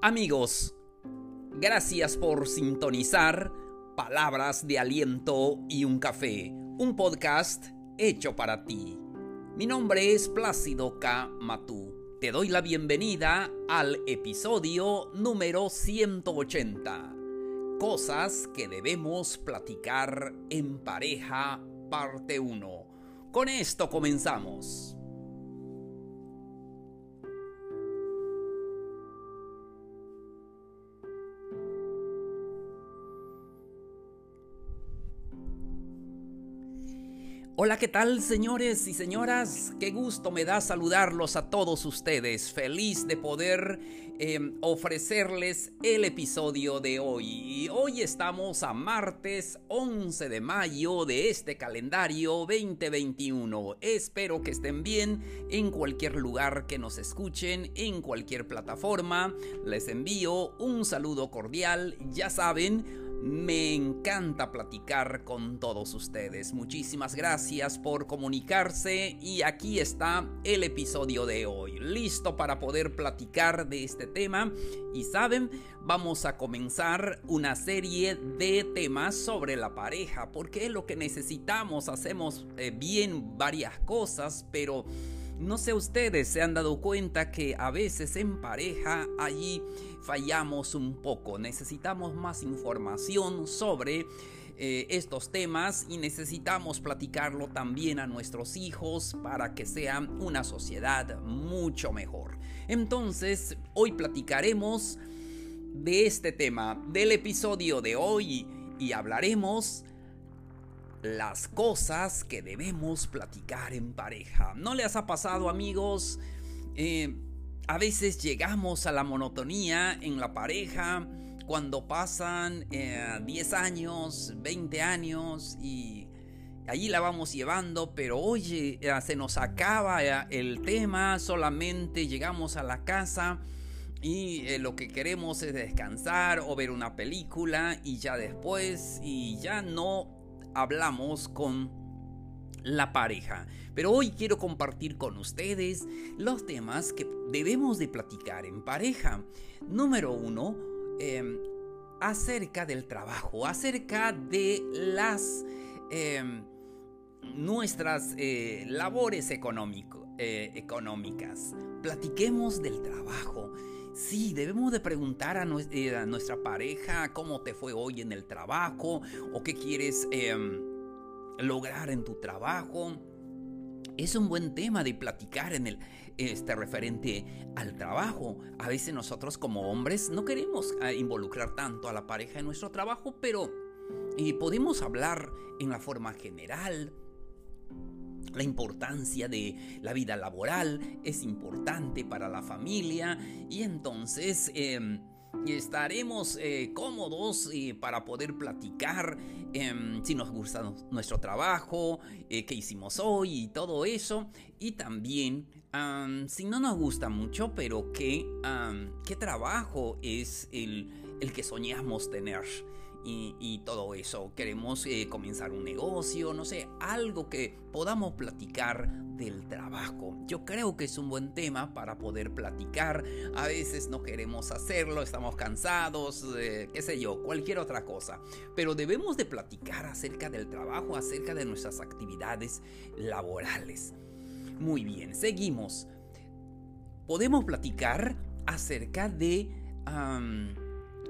Amigos, gracias por sintonizar Palabras de Aliento y un Café, un podcast hecho para ti. Mi nombre es Plácido K. Matú. Te doy la bienvenida al episodio número 180. Cosas que debemos platicar en pareja, parte 1. Con esto comenzamos. Hola, ¿qué tal señores y señoras? Qué gusto me da saludarlos a todos ustedes. Feliz de poder em, ofrecerles el episodio de hoy. Hoy estamos a martes 11 de mayo de este calendario 2021. Espero que estén bien en cualquier lugar que nos escuchen, en cualquier plataforma. Les envío un saludo cordial. Ya saben, me encanta platicar con todos ustedes. Muchísimas gracias por comunicarse y aquí está el episodio de hoy. Listo para poder platicar de este tema. Y saben, vamos a comenzar una serie de temas sobre la pareja. Porque es lo que necesitamos. Hacemos eh, bien varias cosas, pero... No sé ustedes se han dado cuenta que a veces en pareja allí fallamos un poco. Necesitamos más información sobre eh, estos temas y necesitamos platicarlo también a nuestros hijos para que sean una sociedad mucho mejor. Entonces, hoy platicaremos de este tema, del episodio de hoy y hablaremos las cosas que debemos platicar en pareja. ¿No les ha pasado amigos? Eh, a veces llegamos a la monotonía en la pareja cuando pasan 10 eh, años, 20 años y allí la vamos llevando, pero oye, eh, se nos acaba el tema, solamente llegamos a la casa y lo que queremos es descansar o ver una película y ya después y ya no hablamos con la pareja. Pero hoy quiero compartir con ustedes los temas que debemos de platicar en pareja. Número uno, em, acerca del trabajo, acerca de las em, nuestras eh, labores eh, económicas. Platiquemos del trabajo. Sí, debemos de preguntar eh, a, nuestra pareja cómo te fue hoy en el trabajo o qué quieres em, lograr en tu trabajo. Es un buen tema de platicar en el este referente al trabajo. A veces nosotros como hombres no queremos ah, involucrar tanto a la pareja en nuestro trabajo, pero eh, podemos hablar en la forma general la importancia de la vida laboral es importante para la familia y entonces em, estaremos eh, cómodos eh, para poder platicar em, si nos gusta nuestro trabajo, eh, qué hicimos hoy y todo eso. Y también si no nos gusta mucho, pero qué, qué trabajo es el, el que soñamos tener y, todo eso. Queremos eh, comenzar un negocio, no sé, algo que podamos platicar del trabajo. Yo creo que es un buen tema para poder platicar. A veces no queremos hacerlo, estamos cansados, eh, qué sé yo, cualquier otra cosa. Pero debemos de platicar acerca del trabajo, acerca de nuestras actividades laborales. Muy bien, seguimos. Podemos platicar acerca de...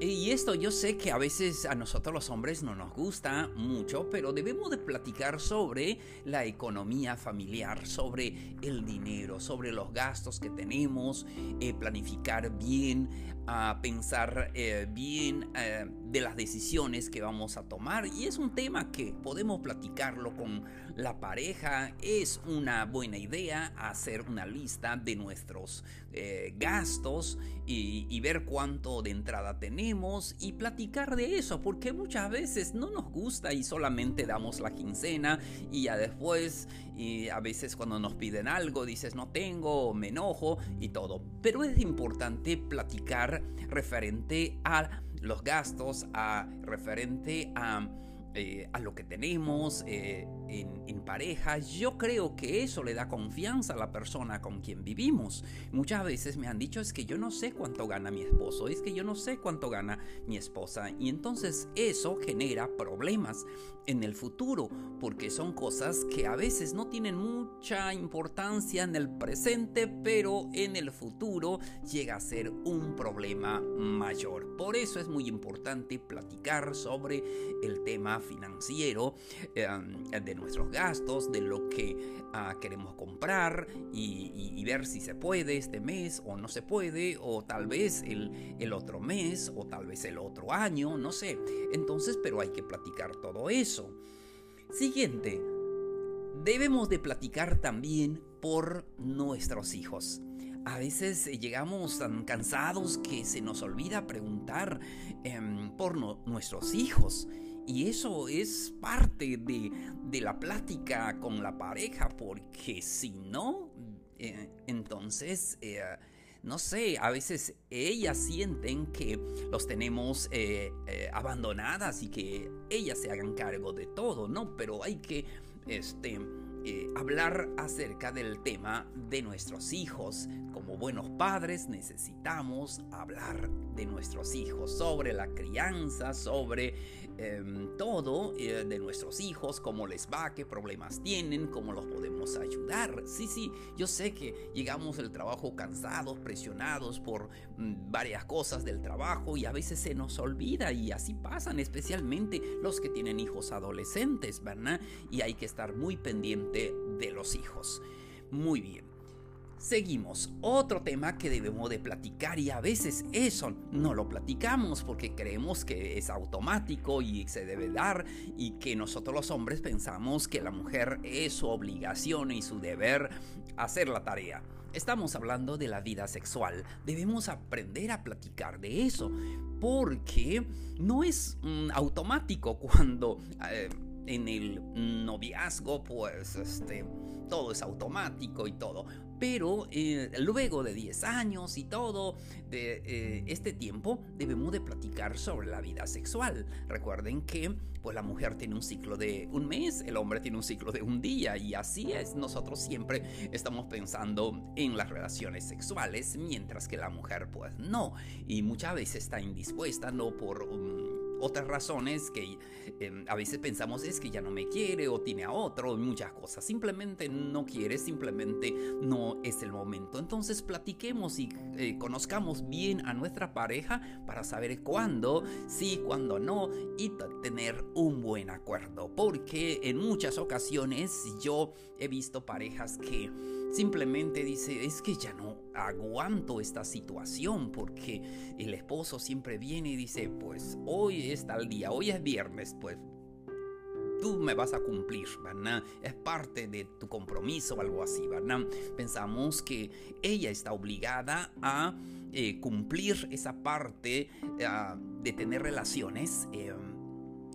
Y esto yo sé que a veces a nosotros los hombres no nos gusta mucho, pero debemos de platicar sobre la economía familiar, sobre el dinero, sobre los gastos que tenemos, eh, planificar bien, a pensar eh, bien eh, de las decisiones que vamos a tomar. Y es un tema que podemos platicarlo con la pareja. Es una buena idea hacer una lista de nuestros gastos y ver cuánto de entrada tenemos y platicar de eso, porque muchas veces no nos gusta y solamente damos la quincena y ya después, y a veces cuando nos piden algo dices no tengo, me enojo y todo. Pero es importante platicar referente a los gastos, a referente a, eh, a lo que tenemos. Eh, en, pareja, yo creo que eso le da confianza a la persona con quien vivimos. Muchas veces me han dicho es que yo no sé cuánto gana mi esposo, es que yo no sé cuánto gana mi esposa. Y entonces eso genera problemas en el futuro, porque son cosas que a veces no tienen mucha importancia en el presente, pero en el futuro llega a ser un problema mayor. Por eso es muy importante platicar sobre el tema financiero eh, de nuestros gastos, de lo que ah, queremos comprar y, ver si se puede este mes o no se puede, o tal vez el, el otro mes o tal vez el otro año, no sé. Entonces, pero hay que platicar todo eso. Siguiente, debemos de platicar también por nuestros hijos. A veces llegamos tan cansados que se nos olvida preguntar em, por nuestros hijos. Y eso es parte de, la plática con la pareja, porque si no, eh, entonces, eh, no sé, a veces ellas sienten que los tenemos eh, abandonadas y que ellas se hagan cargo de todo, ¿no? Pero hay que, este, hablar acerca del tema de nuestros hijos. Como buenos padres necesitamos hablar de nuestros hijos, sobre la crianza, sobre em, todo eh, de nuestros hijos, cómo les va, qué problemas tienen, cómo los podemos ayudar. Sí, sí, yo sé que llegamos del trabajo cansados, presionados por mm, varias cosas del trabajo y a veces se nos olvida y así pasan, especialmente los que tienen hijos adolescentes, ¿verdad? Y hay que estar muy pendientes de los hijos. Muy bien. Seguimos, otro tema que debemos de platicar y a veces eso no lo platicamos porque creemos que es automático y se debe dar y que nosotros los hombres pensamos que la mujer es su obligación y su deber hacer la tarea. Estamos hablando de la vida sexual, debemos aprender a platicar de eso porque no es mm, automático cuando... Eh, en el noviazgo, pues este, todo es automático y todo. Pero eh, luego de 10 años y todo, de eh, este tiempo, debemos de platicar sobre la vida sexual. Recuerden que pues la mujer tiene un ciclo de un mes, el hombre tiene un ciclo de un día y así es. Nosotros siempre estamos pensando en las relaciones sexuales, mientras que la mujer pues no. Y muchas veces está indispuesta, no por... Um, otras razones que em, a veces pensamos es que ya no me quiere o tiene a otro, muchas cosas. Simplemente no quiere, simplemente no es el momento. Entonces platiquemos y eh, conozcamos bien a nuestra pareja para saber cuándo sí, cuándo no y tener un buen acuerdo. Porque en muchas ocasiones yo he visto parejas que simplemente dice es que ya no aguanto esta situación porque el esposo siempre viene y dice pues hoy es tal día, hoy es viernes, pues tú me vas a cumplir, ¿verdad? Es parte de tu compromiso o algo así, ¿verdad? Pensamos que ella está obligada a eh, cumplir esa parte ah, de tener relaciones eh,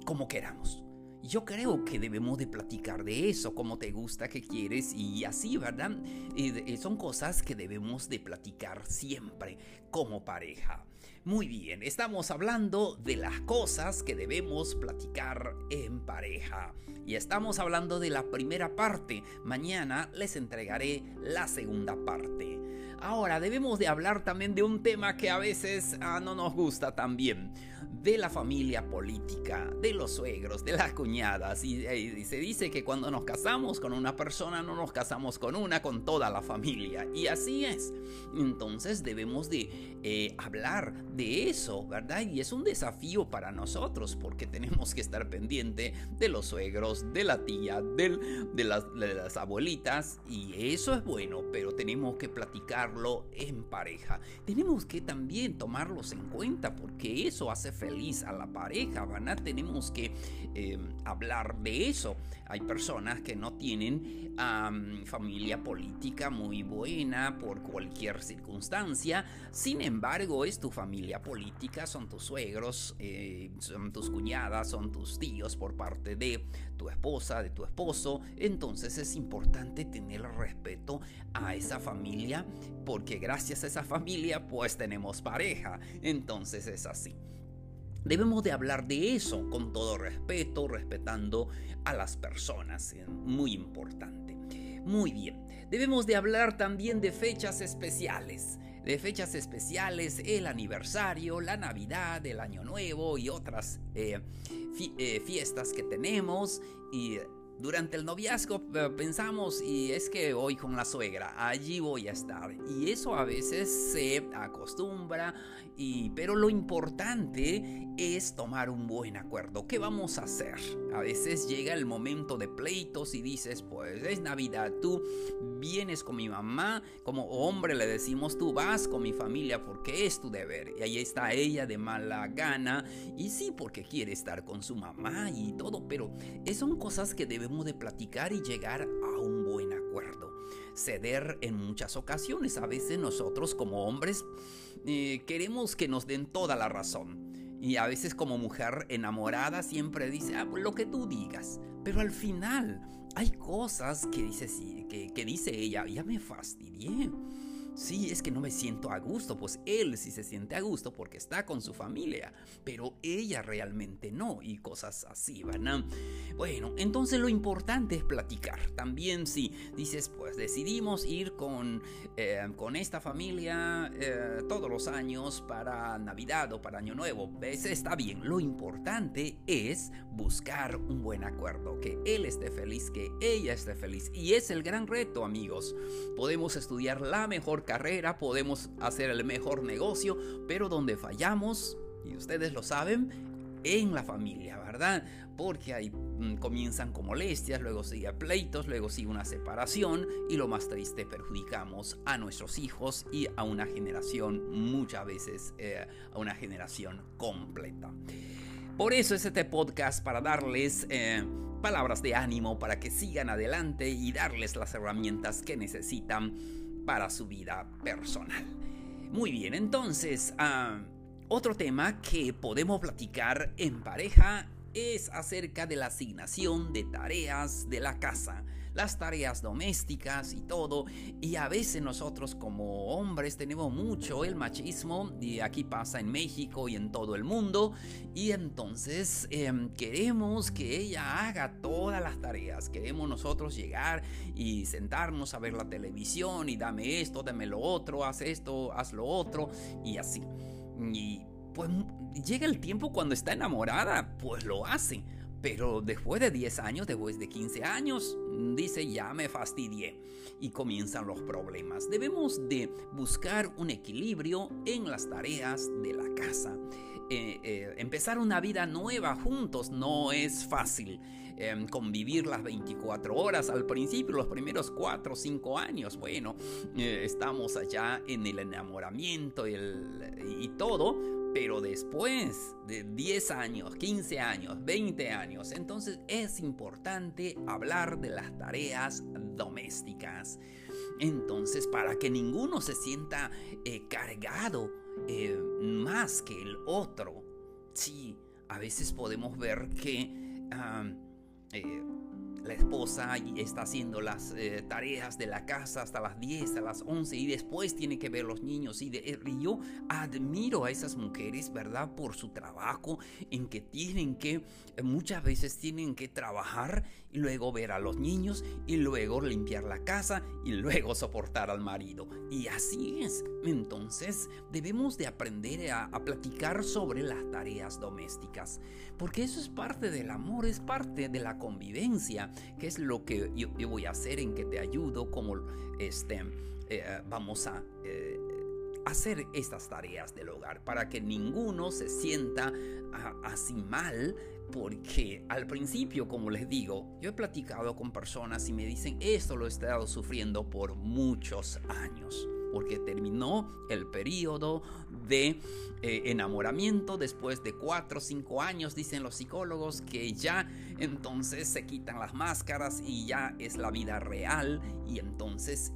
como queramos. Yo creo que debemos de platicar de eso, como te gusta, que quieres y así, ¿verdad? Y son cosas que debemos de platicar siempre como pareja. Muy bien, estamos hablando de las cosas que debemos platicar en pareja. Y estamos hablando de la primera parte. Mañana les entregaré la segunda parte. Ahora debemos de hablar también de un tema que a veces ah, no nos gusta también de la familia política, de los suegros, de las cuñadas. Eh, y, se dice que cuando nos casamos con una persona, no nos casamos con una, con toda la familia. Y así es. Entonces debemos de eh, hablar de eso, ¿verdad? Y es un desafío para nosotros porque tenemos que estar pendiente de los suegros, de la tía, del, de, las, de las abuelitas. Y eso es bueno, pero tenemos que platicarlo en pareja. Tenemos que también tomarlos en cuenta porque eso hace feliz a la pareja, ¿verdad? Tenemos que eh, hablar de eso. Hay personas que no tienen familia política muy buena por cualquier circunstancia, sin embargo es tu familia política, son tus suegros, eh, son tus cuñadas, son tus tíos por parte de tu esposa, de tu esposo, entonces es importante tener respeto a esa familia porque gracias a esa familia pues tenemos pareja, entonces es así. Debemos de hablar de eso con todo respeto, respetando a las personas. Muy importante. Muy bien. Debemos de hablar también de fechas especiales. De fechas especiales, el aniversario, la Navidad, el Año Nuevo y otras eh, eh, fiestas que tenemos. Y durante el noviazgo eh, pensamos y es que voy con la suegra, allí voy a estar. Y eso a veces se acostumbra, y, pero lo importante es tomar un buen acuerdo. ¿Qué vamos a hacer? A veces llega el momento de pleitos y dices, pues es Navidad, tú vienes con mi mamá, como hombre le decimos, tú vas con mi familia porque es tu deber. Y ahí está ella de mala gana, y sí, porque quiere estar con su mamá y todo, pero son cosas que debemos de platicar y llegar a un buen acuerdo. Ceder en muchas ocasiones. A veces nosotros como hombres eh, queremos que nos den toda la razón. Y a veces como mujer enamorada siempre dice, ah, lo que tú digas. Pero al final hay cosas que dice, que, que dice ella, ya me fastidié Sí, es que no me siento a gusto, pues él sí se siente a gusto porque está con su familia, pero ella realmente no y cosas así, ¿verdad? Bueno, entonces lo importante es platicar. También si dices, pues decidimos ir con, eh, con esta familia eh, todos los años para Navidad o para Año Nuevo, está bien. Lo importante es buscar un buen acuerdo, que él esté feliz, que ella esté feliz. Y es el gran reto, amigos. Podemos estudiar la mejor carrera, podemos hacer el mejor negocio, pero donde fallamos, y ustedes lo saben, en la familia, ¿verdad? Porque ahí mm, comienzan con molestias, luego sigue pleitos, luego sigue una separación y lo más triste, perjudicamos a nuestros hijos y a una generación, muchas veces eh, a una generación completa. Por eso es este podcast para darles eh, palabras de ánimo para que sigan adelante y darles las herramientas que necesitan para su vida personal. Muy bien, entonces, ah, otro tema que podemos platicar en pareja es acerca de la asignación de tareas de la casa las tareas domésticas y todo. Y a veces nosotros como hombres tenemos mucho el machismo y aquí pasa en México y en todo el mundo. Y entonces em, queremos que ella haga todas las tareas. Queremos nosotros llegar y sentarnos a ver la televisión y dame esto, dame lo otro, haz esto, haz lo otro y así. Y pues llega el tiempo cuando está enamorada, pues lo hace pero después de 10 años, después de 15 años, dice ya me fastidié y comienzan los problemas. Debemos de buscar un equilibrio en las tareas de la casa. Eh, eh, empezar una vida nueva juntos no es fácil. Em, convivir las 24 horas al principio, los primeros 4 o 5 años, bueno, eh, estamos allá en el enamoramiento y todo, pero después de 10 años, 15 años, 20 años, entonces es importante hablar de las tareas domésticas. Entonces, para que ninguno se sienta eh, cargado eh, más que el otro, sí, a veces podemos ver que eh, la esposa está haciendo las eh, tareas de la casa hasta las 10, a las 11 y después tiene que ver los niños. Y, de, yo admiro a esas mujeres, ¿verdad? Por su trabajo en que tienen que, muchas veces tienen que trabajar y luego ver a los niños y luego limpiar la casa y luego soportar al marido. Y así es. Entonces debemos de aprender a, platicar sobre las tareas domésticas. Porque eso es parte del amor, es parte de la convivencia, que es lo que yo, voy a hacer en que te ayudo, como este, eh, vamos a... Eh, hacer estas tareas del hogar para que ninguno se sienta así mal porque al principio, como les digo, yo he platicado con personas y me dicen, esto lo he estado sufriendo por muchos años, porque terminó el periodo de eh, enamoramiento después de 4 o 5 años, dicen los psicólogos, que ya entonces se quitan las máscaras y ya es la vida real y entonces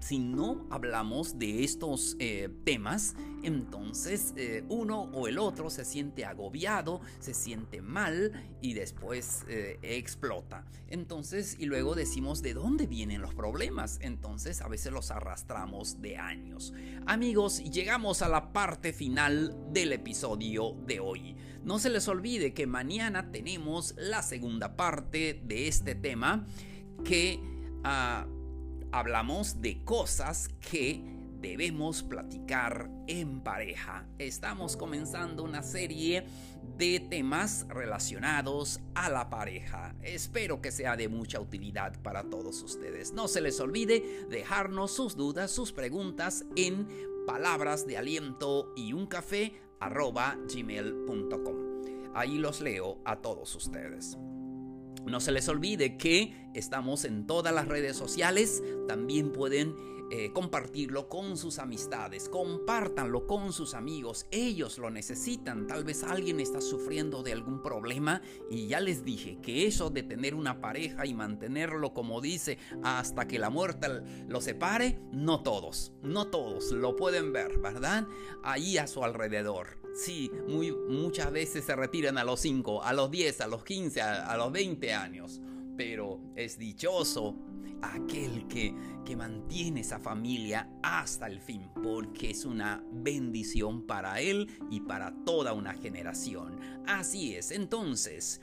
si no hablamos de estos eh, temas, entonces eh, uno o el otro se siente agobiado, se siente mal y después eh, explota. Entonces, y luego decimos de dónde vienen los problemas. Entonces, a veces los arrastramos de años. Amigos, llegamos a la parte final del episodio de hoy. No se les olvide que mañana tenemos la segunda parte de este tema que ah, hablamos de cosas que debemos platicar en pareja. Estamos comenzando una serie de temas relacionados a la pareja. Espero que sea de mucha utilidad para todos ustedes. No se les olvide dejarnos sus dudas, sus preguntas en palabras de aliento y un café. Ahí los leo a todos ustedes. No se les olvide que estamos en todas las redes sociales. También pueden eh, compartirlo con sus amistades, compártanlo con sus amigos, ellos lo necesitan, tal vez alguien está sufriendo de algún problema y ya les dije que eso de tener una pareja y mantenerlo como dice hasta que la muerte lo separe, no todos, no todos lo pueden ver, ¿verdad? Ahí a su alrededor. Sí, muy, muchas veces se retiran a los 5, a los 10, a los 15, a los 20 años pero es dichoso aquel que, que mantiene esa familia hasta el fin, porque es una bendición para él y para toda una generación. Así es, entonces...